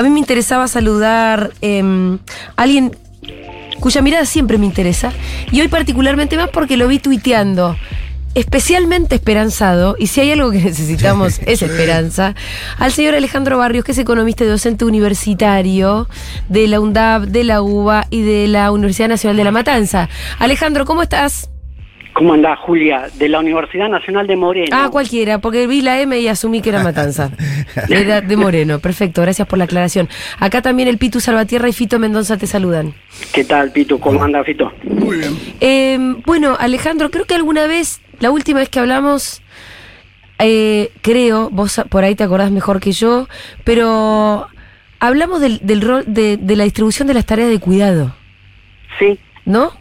A mí me interesaba saludar em, a alguien cuya mirada siempre me interesa, y hoy particularmente más porque lo vi tuiteando especialmente esperanzado, y si hay algo que necesitamos es esperanza, al señor Alejandro Barrios, que es economista y docente universitario de la UNDAB, de la UBA y de la Universidad Nacional de La Matanza. Alejandro, ¿cómo estás? ¿Cómo andás, Julia? De la Universidad Nacional de Moreno. Ah, cualquiera, porque vi la M y asumí que era Matanza. Era de Moreno, perfecto, gracias por la aclaración. Acá también el Pitu Salvatierra y Fito Mendoza te saludan. ¿Qué tal, Pitu? ¿Cómo anda, Fito? Muy bien. Eh, bueno, Alejandro, creo que alguna vez, la última vez que hablamos, eh, creo, vos por ahí te acordás mejor que yo, pero hablamos del, del rol de, de la distribución de las tareas de cuidado, Sí. ¿no?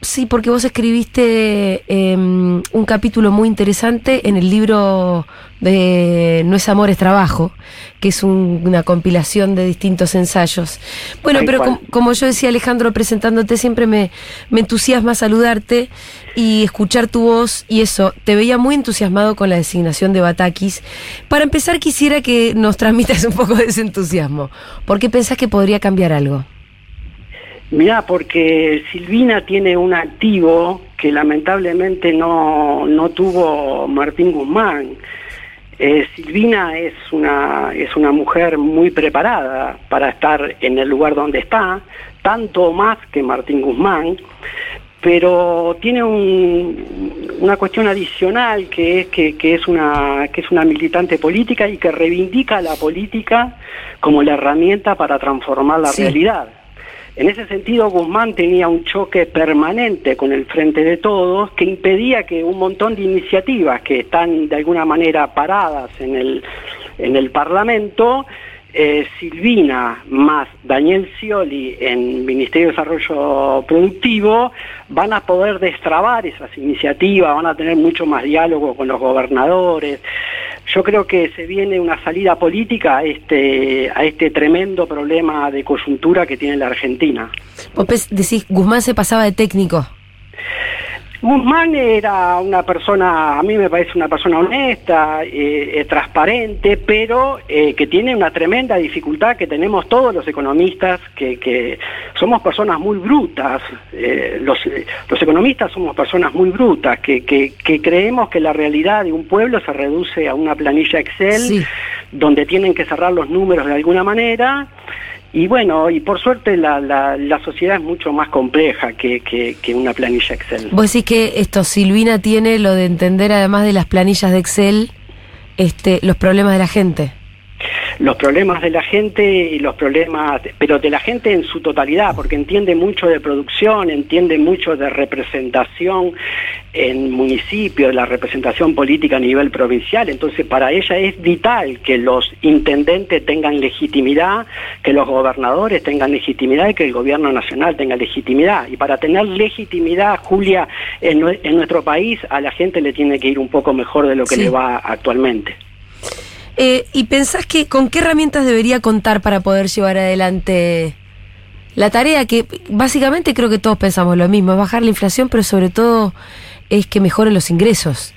Sí, porque vos escribiste eh, un capítulo muy interesante en el libro de No es amor, es trabajo, que es un- una compilación de distintos ensayos. Bueno, pero com- como yo decía Alejandro presentándote, siempre me, me entusiasma saludarte y escuchar tu voz y eso, te veía muy entusiasmado con la designación de Batakis. Para empezar quisiera que nos transmitas un poco de ese entusiasmo. ¿Por qué pensás que podría cambiar algo? Mirá, porque Silvina tiene un activo que lamentablemente no, no tuvo Martín Guzmán. Eh, Silvina es una, es una mujer muy preparada para estar en el lugar donde está, tanto más que Martín Guzmán, pero tiene un- una cuestión adicional que es que, que es una que es una militante política y que reivindica la política como la herramienta para transformar la Sí. realidad. En ese sentido, Guzmán tenía un choque permanente con el Frente de Todos que impedía que un montón de iniciativas que están de alguna manera paradas en el, en el Parlamento, eh, Silvina más Daniel Scioli en Ministerio de Desarrollo Productivo van a poder destrabar esas iniciativas, van a tener mucho más diálogo con los gobernadores. Yo creo que se viene una salida política a este, a este tremendo problema de coyuntura que tiene la Argentina. Decís, Guzmán se pasaba de técnico. Guzmán era una persona, a mí me parece una persona honesta, eh, eh, transparente, pero eh, que tiene una tremenda dificultad que tenemos todos los economistas, que, que somos personas muy brutas, eh, los, eh, los economistas somos personas muy brutas, que, que, que creemos que la realidad de un pueblo se reduce a una planilla Excel, Sí. donde tienen que cerrar los números de alguna manera. Y bueno, y por suerte la, la, la sociedad es mucho más compleja que, que, que una planilla Excel. Vos decís que esto, Silvina tiene lo de entender, además de las planillas de Excel, este, los problemas de la gente. Los problemas de la gente y los problemas, pero de la gente en su totalidad, porque entiende mucho de producción, entiende mucho de representación en municipios, de la representación política a nivel provincial. Entonces, para ella es vital que los intendentes tengan legitimidad, que los gobernadores tengan legitimidad y que el gobierno nacional tenga legitimidad. Y para tener legitimidad, Julia, en, nue- en nuestro país a la gente le tiene que ir un poco mejor de lo que Sí. le va actualmente. Eh, ¿Y pensás que con qué herramientas debería contar para poder llevar adelante la tarea que básicamente creo que todos pensamos lo mismo, es bajar la inflación, pero sobre todo es que mejoren los ingresos?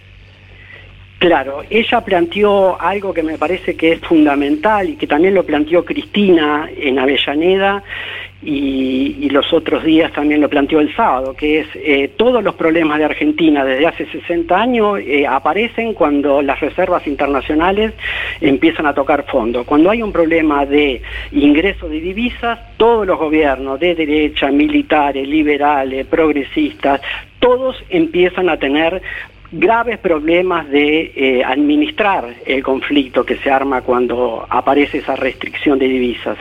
Claro, ella planteó algo que me parece que es fundamental y que también lo planteó Cristina en Avellaneda y, los otros días también lo planteó el sábado, que es eh, todos los problemas de Argentina desde hace 60 años eh, aparecen cuando las reservas internacionales empiezan a tocar fondo. Cuando hay un problema de ingreso de divisas, todos los gobiernos de derecha, militares, liberales, progresistas, todos empiezan a tener graves problemas de eh, administrar el conflicto que se arma cuando aparece esa restricción de divisas.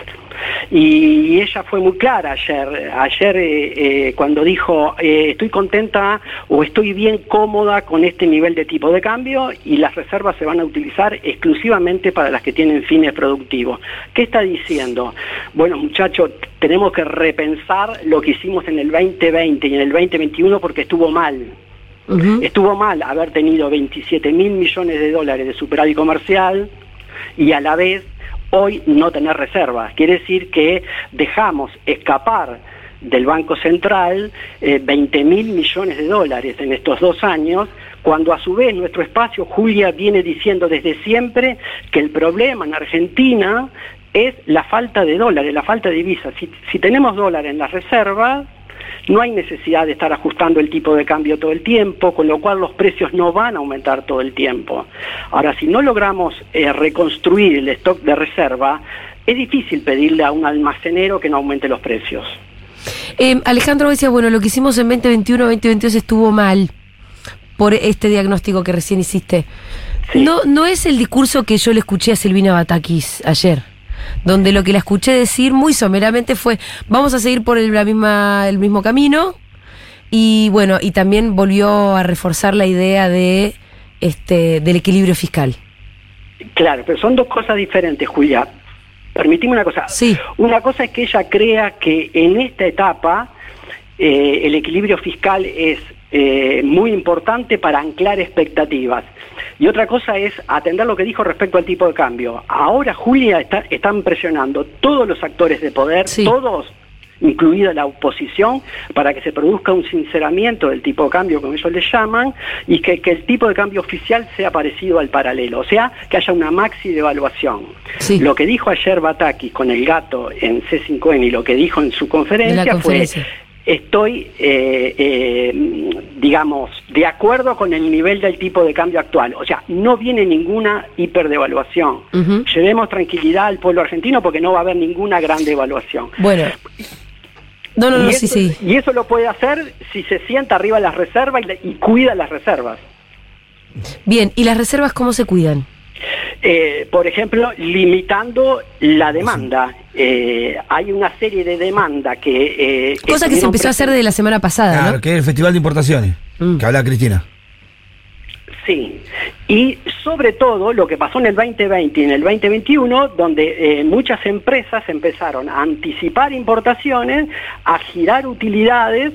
Y ella fue muy clara ayer, ayer eh, eh, cuando dijo estoy contenta o estoy bien cómoda con este nivel de tipo de cambio y las reservas se van a utilizar exclusivamente para las que tienen fines productivos. ¿Qué está diciendo? Bueno muchachos, tenemos que repensar lo que hicimos en el 2020 y en el 2021 porque estuvo mal. Estuvo mal haber tenido 27 mil millones de dólares de superávit comercial y a la vez hoy no tener reservas. Quiere decir que dejamos escapar del Banco Central eh, 20 mil millones de dólares en estos dos años, cuando a su vez nuestro espacio, Julia, viene diciendo desde siempre que el problema en Argentina es la falta de dólares, la falta de divisas. Si, si tenemos dólares en las reservas, no hay necesidad de estar ajustando el tipo de cambio todo el tiempo, con lo cual los precios no van a aumentar todo el tiempo. Ahora, si no logramos eh, reconstruir el stock de reserva, es difícil pedirle a un almacenero que no aumente los precios. Eh, Alejandro decía, bueno, lo que hicimos en 2021, 2022 estuvo mal por este diagnóstico que recién hiciste. No, no es el discurso que yo le escuché a Silvina Batakis ayer donde lo que la escuché decir muy someramente fue, vamos a seguir por el, la misma, el mismo camino, y bueno, y también volvió a reforzar la idea de este del equilibrio fiscal. Claro, pero son dos cosas diferentes, Julia. Permitime una cosa. Sí. Una cosa es que ella crea que en esta etapa eh, el equilibrio fiscal es eh, muy importante para anclar expectativas. Y otra cosa es atender lo que dijo respecto al tipo de cambio. Ahora, Julia, está, están presionando todos los actores de poder, todos incluida la oposición, para que se produzca un sinceramiento del tipo de cambio, como ellos le llaman, y que, el tipo de cambio oficial sea parecido al paralelo, o sea, que haya una maxi devaluación. Lo que dijo ayer Bataki con el gato en C5N y lo que dijo en su conferencia. fue estoy, eh, eh, digamos, de acuerdo con el nivel del tipo de cambio actual. O sea, no viene ninguna hiperdevaluación. Llevemos tranquilidad al pueblo argentino porque no va a haber ninguna gran devaluación. Bueno. No, no, no, sí, sí. Y eso lo puede hacer si se sienta arriba de las reservas y cuida las reservas. Bien, ¿y las reservas cómo se cuidan? Eh, por ejemplo, limitando la demanda. Eh, hay una serie de demandas que... Eh, Cosa que se empezó a hacer de la semana pasada, claro, que es el Festival de Importaciones, mm. que habla Cristina. Sí, y sobre todo lo que pasó en el 2020 y en el 2021, donde muchas empresas empezaron a anticipar importaciones, a girar utilidades,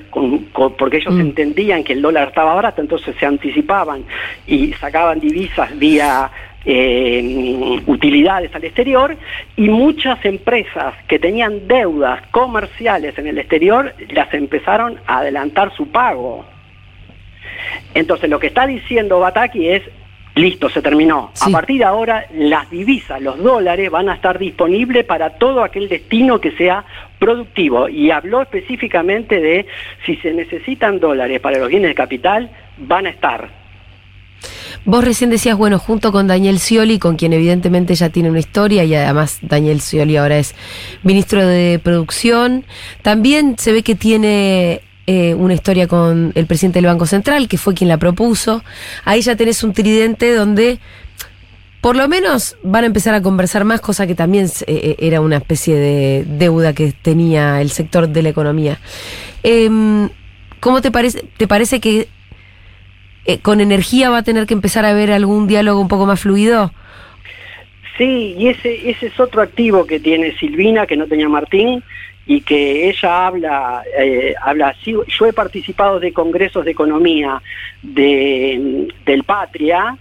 porque ellos mm. entendían que el dólar estaba barato, entonces se anticipaban y sacaban divisas vía eh, utilidades al exterior y muchas empresas que tenían deudas comerciales en el exterior las empezaron a adelantar su pago. Entonces lo que está diciendo Bataki es, listo, se terminó. A partir de ahora las divisas, los dólares van a estar disponibles para todo aquel destino que sea productivo. Y habló específicamente de si se necesitan dólares para los bienes de capital, van a estar. Vos recién decías, bueno, junto con Daniel Scioli, con quien evidentemente ya tiene una historia y además Daniel Scioli ahora es ministro de Producción, también se ve que tiene eh, una historia con el presidente del Banco Central, que fue quien la propuso. Ahí ya tenés un tridente donde por lo menos van a empezar a conversar más, cosa que también eh, eh, era una especie de deuda que tenía el sector de la economía. Em, ¿Cómo te parece, te parece que eh, con energía va a tener que empezar a haber algún diálogo un poco más fluido. Sí, y ese, ese es otro activo que tiene Silvina, que no tenía Martín, y que ella habla, eh, habla yo he participado de congresos de economía de, del Patria,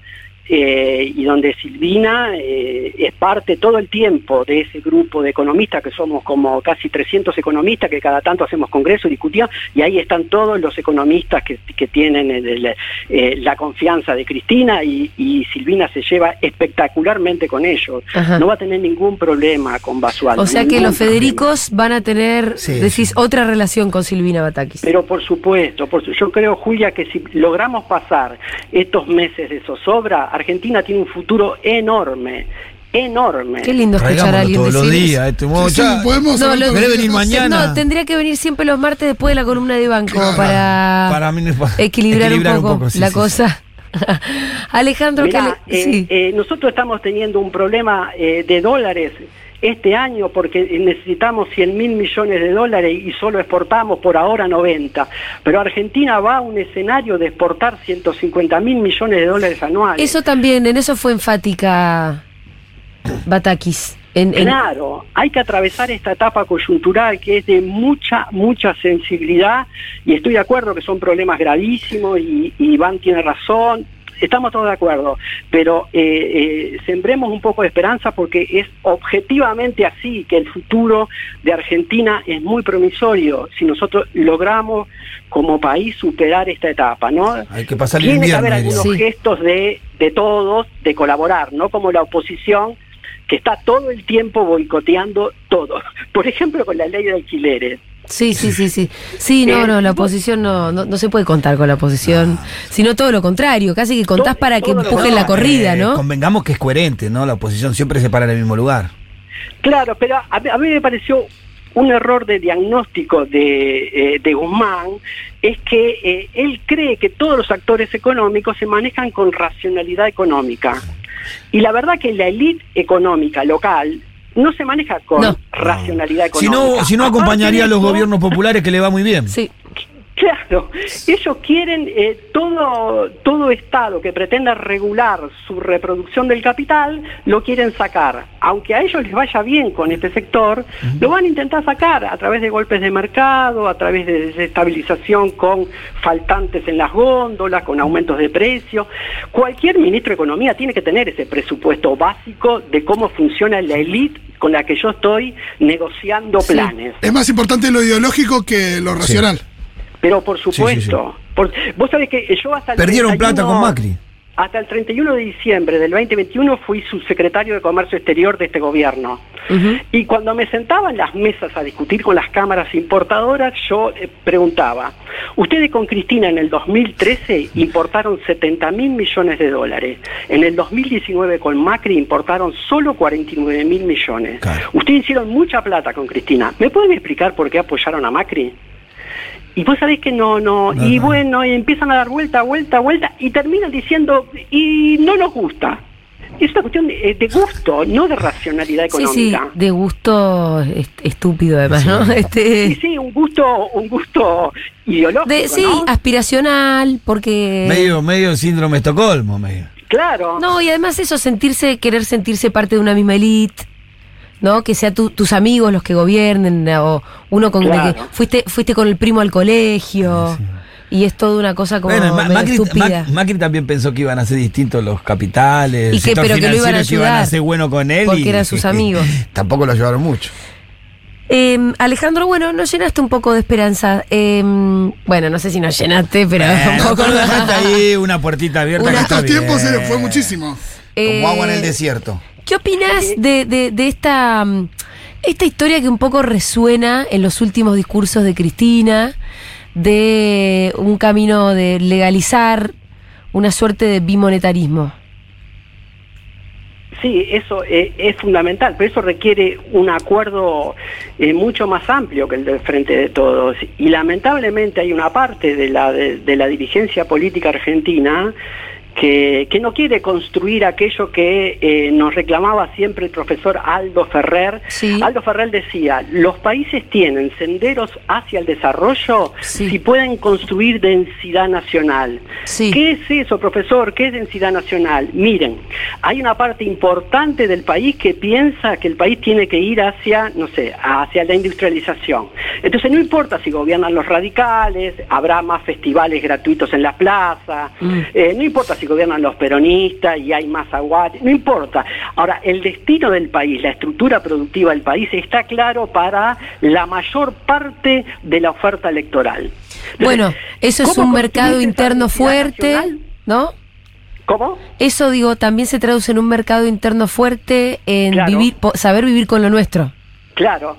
eh, y donde Silvina eh, es parte todo el tiempo de ese grupo de economistas, que somos como casi 300 economistas, que cada tanto hacemos congreso, discutíamos, y ahí están todos los economistas que, tienen eh, la confianza de Cristina, y, Silvina se lleva espectacularmente con ellos. No va a tener ningún problema con Basualdo. O sea que los Federicos van a tener, decís, otra relación con Silvina Batakis. Pero por supuesto, por yo creo, Julia, que si logramos pasar estos meses de zozobra, Argentina tiene un futuro enorme, enorme. Qué lindo escuchar a alguien todos los días. Este, sí, podemos no, venir mañana? No, tendría que venir siempre los martes después de la columna de banco para, equilibrar, un poco, la cosa. Alejandro, Mirá, eh, eh, nosotros estamos teniendo un problema eh, de dólares este año porque necesitamos 100 mil millones de dólares y solo exportamos por ahora 90. Pero Argentina va a un escenario de exportar 150 mil millones de dólares anuales. Eso también, en eso fue enfática Batakis. Claro, hay que atravesar esta etapa coyuntural que es de mucha, mucha sensibilidad y estoy de acuerdo que son problemas gravísimos y, y Iván tiene razón, estamos todos de acuerdo, pero eh, eh, sembremos un poco de esperanza porque es objetivamente así que el futuro de Argentina es muy promisorio si nosotros logramos como país superar esta etapa, ¿no? Hay que pasar Tiene que haber algunos gestos de, de todos, de colaborar, no como la oposición que está todo el tiempo boicoteando todo. Por ejemplo, con la ley de alquileres. Sí, sí, sí, sí. Sí, no, no, la oposición no, no, se puede contar con la oposición, sino todo lo contrario, casi que contás para que empujen la corrida, ¿no? Eh, convengamos que es coherente, ¿no? La oposición siempre se para en el mismo lugar. Claro, pero a, mí me pareció un error de diagnóstico de, eh, de Guzmán es que eh, él cree que todos los actores económicos se manejan con racionalidad económica. Y la verdad que la élite económica local no se maneja con racionalidad económica. Si no, si no acompañaría a los gobiernos populares que le va muy bien. Sí. Claro, ellos quieren eh, todo, todo Estado que pretenda regular su reproducción del capital, lo quieren sacar. Aunque a ellos les vaya bien con este sector, lo van a intentar sacar a través de golpes de mercado, a través de desestabilización con faltantes en las góndolas, con aumentos de precios. Cualquier ministro de Economía tiene que tener ese presupuesto básico de cómo funciona la élite con la que yo estoy negociando planes. Es más importante lo ideológico que lo racional. Pero por supuesto, vos sabés que yo hasta el Perdieron plata con Macri. Hasta el 31 de diciembre del 2021 fui subsecretario de Comercio Exterior de este gobierno. Y cuando me sentaba en las mesas a discutir con las cámaras importadoras, yo eh, preguntaba, ustedes con Cristina en el 2013 importaron 70 mil millones de dólares, en el 2019 con Macri importaron solo 49 mil millones. Ustedes hicieron mucha plata con Cristina. ¿Me pueden explicar por qué apoyaron a Macri? Y vos sabés que no, no, y bueno, y empiezan a dar vuelta, vuelta, vuelta, y terminan diciendo, y no nos gusta. Es una cuestión de, gusto, no de racionalidad económica. Sí, de gusto estúpido además, ¿no? Este... Sí, sí, un gusto, un gusto ideológico. sí, aspiracional, porque. Medio, medio síndrome Estocolmo, medio. Claro. No, y además eso, sentirse, querer sentirse parte de una misma élite. ¿No? Que sea tus amigos los que gobiernen, o uno con que fuiste, fuiste con el primo al colegio. Y es toda una cosa como bueno, Macri, también pensó que iban a ser distintos los capitales, y que, pero que lo iban a, ayudar, a ser bueno con él. Porque eran sus amigos. tampoco lo ayudaron mucho. Em, Alejandro, bueno, nos llenaste un poco de esperanza. Em, bueno, no sé si nos llenaste, pero un poco. ahí una puertita abierta. En estos tiempos fue muchísimo. Como agua en el desierto. ¿Qué opinas de, de, esta, mm, esta historia que un poco resuena en los últimos discursos de Cristina, de un camino de legalizar una suerte de bimonetarismo? Sí, eso eh, es fundamental, pero eso requiere un acuerdo eh, mucho más amplio que el del Frente de Todos. Y lamentablemente hay una parte de la, de la dirigencia política argentina que, no quiere construir aquello que eh, nos reclamaba siempre el profesor Aldo Ferrer. Aldo Ferrer decía, los países tienen senderos hacia el desarrollo si pueden construir densidad nacional. ¿Qué es eso, profesor? ¿Qué es densidad nacional? Miren, hay una parte importante del país que piensa que el país tiene que ir hacia, no sé, hacia la industrialización. Entonces no importa si gobiernan los radicales, habrá más festivales gratuitos en la plaza, mm. eh, no importa si gobiernan los peronistas y hay más aguate, no importa. Ahora, el destino del país, la estructura productiva del país está claro para la mayor parte de la oferta electoral. bueno, eso es un mercado interno fuerte, ¿no? ¿Cómo? Eso, digo, también se traduce en un mercado interno fuerte, en vivir, saber vivir con lo nuestro. Claro,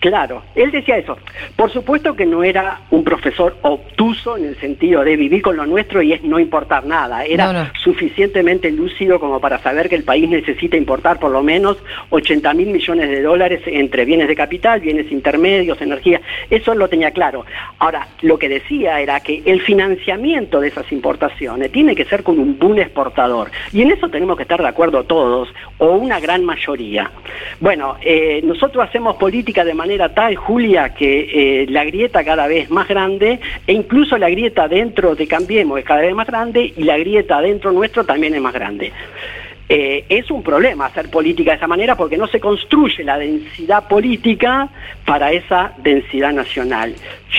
Claro, él decía eso. Por supuesto que no era un profesor obtuso en el sentido de vivir con lo nuestro y es no importar nada. Era suficientemente lúcido como para saber que el país necesita importar por lo menos 80 mil millones de dólares entre bienes de capital, bienes intermedios, energía. Eso lo tenía claro. Ahora, lo que decía era que el financiamiento de esas importaciones tiene que ser con un boom exportador. Y en eso tenemos que estar de acuerdo todos, o una gran mayoría. Bueno, eh, nosotros hacemos política de manera manera tal, Julia, que eh, la grieta cada vez más grande e incluso la grieta dentro de Cambiemos es cada vez más grande y la grieta dentro nuestro también es más grande. Eh, es un problema hacer política de esa manera porque no se construye la densidad política para esa densidad nacional.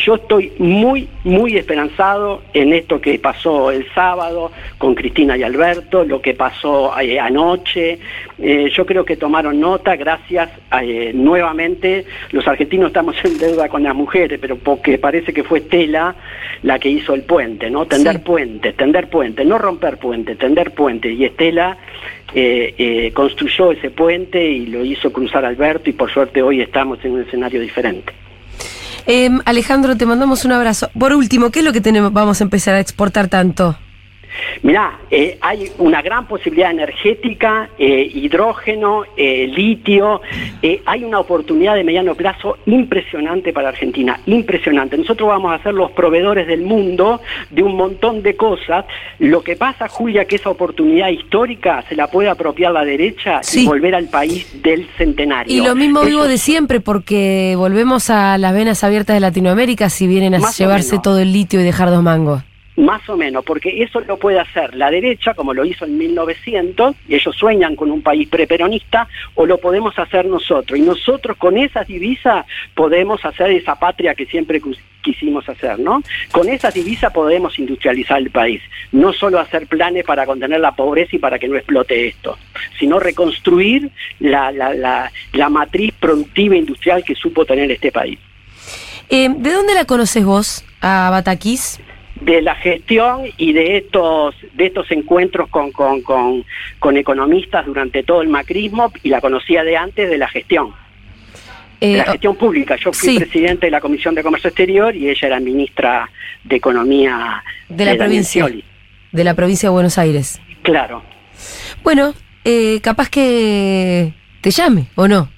Yo estoy muy, muy esperanzado en esto que pasó el sábado con Cristina y Alberto, lo que pasó eh, anoche. Eh, yo creo que tomaron nota, gracias eh, nuevamente. Los argentinos estamos en deuda con las mujeres, pero porque parece que fue Estela la que hizo el puente, ¿no? Tender Sí. puentes, tender puentes, no romper puentes, tender puentes. Y Estela eh, eh, construyó ese puente y lo hizo cruzar Alberto y por suerte hoy estamos en un escenario diferente. Em, Alejandro, te mandamos un abrazo. Por último, ¿qué es lo que tenemos, vamos a empezar a exportar tanto? Mirá, eh, hay una gran posibilidad energética, eh, hidrógeno, eh, litio, eh, hay una oportunidad de mediano plazo impresionante para Argentina, impresionante. Nosotros vamos a ser los proveedores del mundo de un montón de cosas. Lo que pasa, Julia, que esa oportunidad histórica se la puede apropiar la derecha Sí. y volver al país del centenario. Y lo mismo vivo de siempre, porque volvemos a las venas abiertas de Latinoamérica si vienen a llevarse todo el litio y dejar dos mangos. Más o menos, porque eso lo puede hacer la derecha, como lo hizo en 1900, y ellos sueñan con un país preperonista, o lo podemos hacer nosotros. Y nosotros con esas divisas podemos hacer esa patria que siempre quisimos hacer, ¿no? Con esas divisas podemos industrializar el país, no solo hacer planes para contener la pobreza y para que no explote esto, sino reconstruir la, la, la, la matriz productiva industrial que supo tener este país. Em, ¿De dónde la conoces vos, a Bataquís? De la gestión y de estos de estos encuentros con, con, con, con economistas durante todo el macrismo y la conocía de antes de la gestión, de Eh, la gestión pública. Yo fui sí. presidente de la Comisión de Comercio Exterior y ella era ministra de Economía de la provincia. De la provincia de Buenos Aires. Claro. Bueno, eh, capaz que te llame, ¿o no?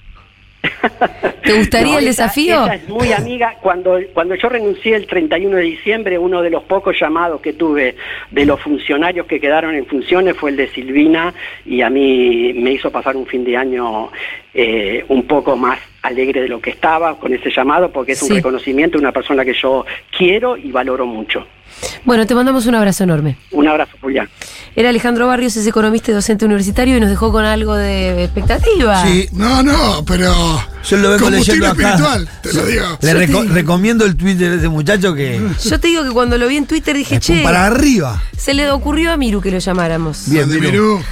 ¿Te gustaría No, el desafío? es muy amiga. Cuando, cuando yo renuncié el 31 de diciembre, uno de los pocos llamados que tuve de los funcionarios que quedaron en funciones fue el de Silvina y a mí me hizo pasar un fin de año eh, un poco más alegre de lo que estaba con ese llamado porque es un reconocimiento de una persona que yo quiero y valoro mucho. Bueno, te mandamos un abrazo enorme. Un abrazo, Julián. Era Alejandro Barrios, es economista y docente universitario y nos dejó con algo de expectativa. Sí, No, no, pero. yo lo vengo leyendo acá. espiritual, te lo digo. Le reco- digo. recomiendo el Twitter de ese muchacho que. Yo te digo que cuando lo vi en Twitter dije, che, para arriba. se le ocurrió a Miru que lo llamáramos. Bien, Miru.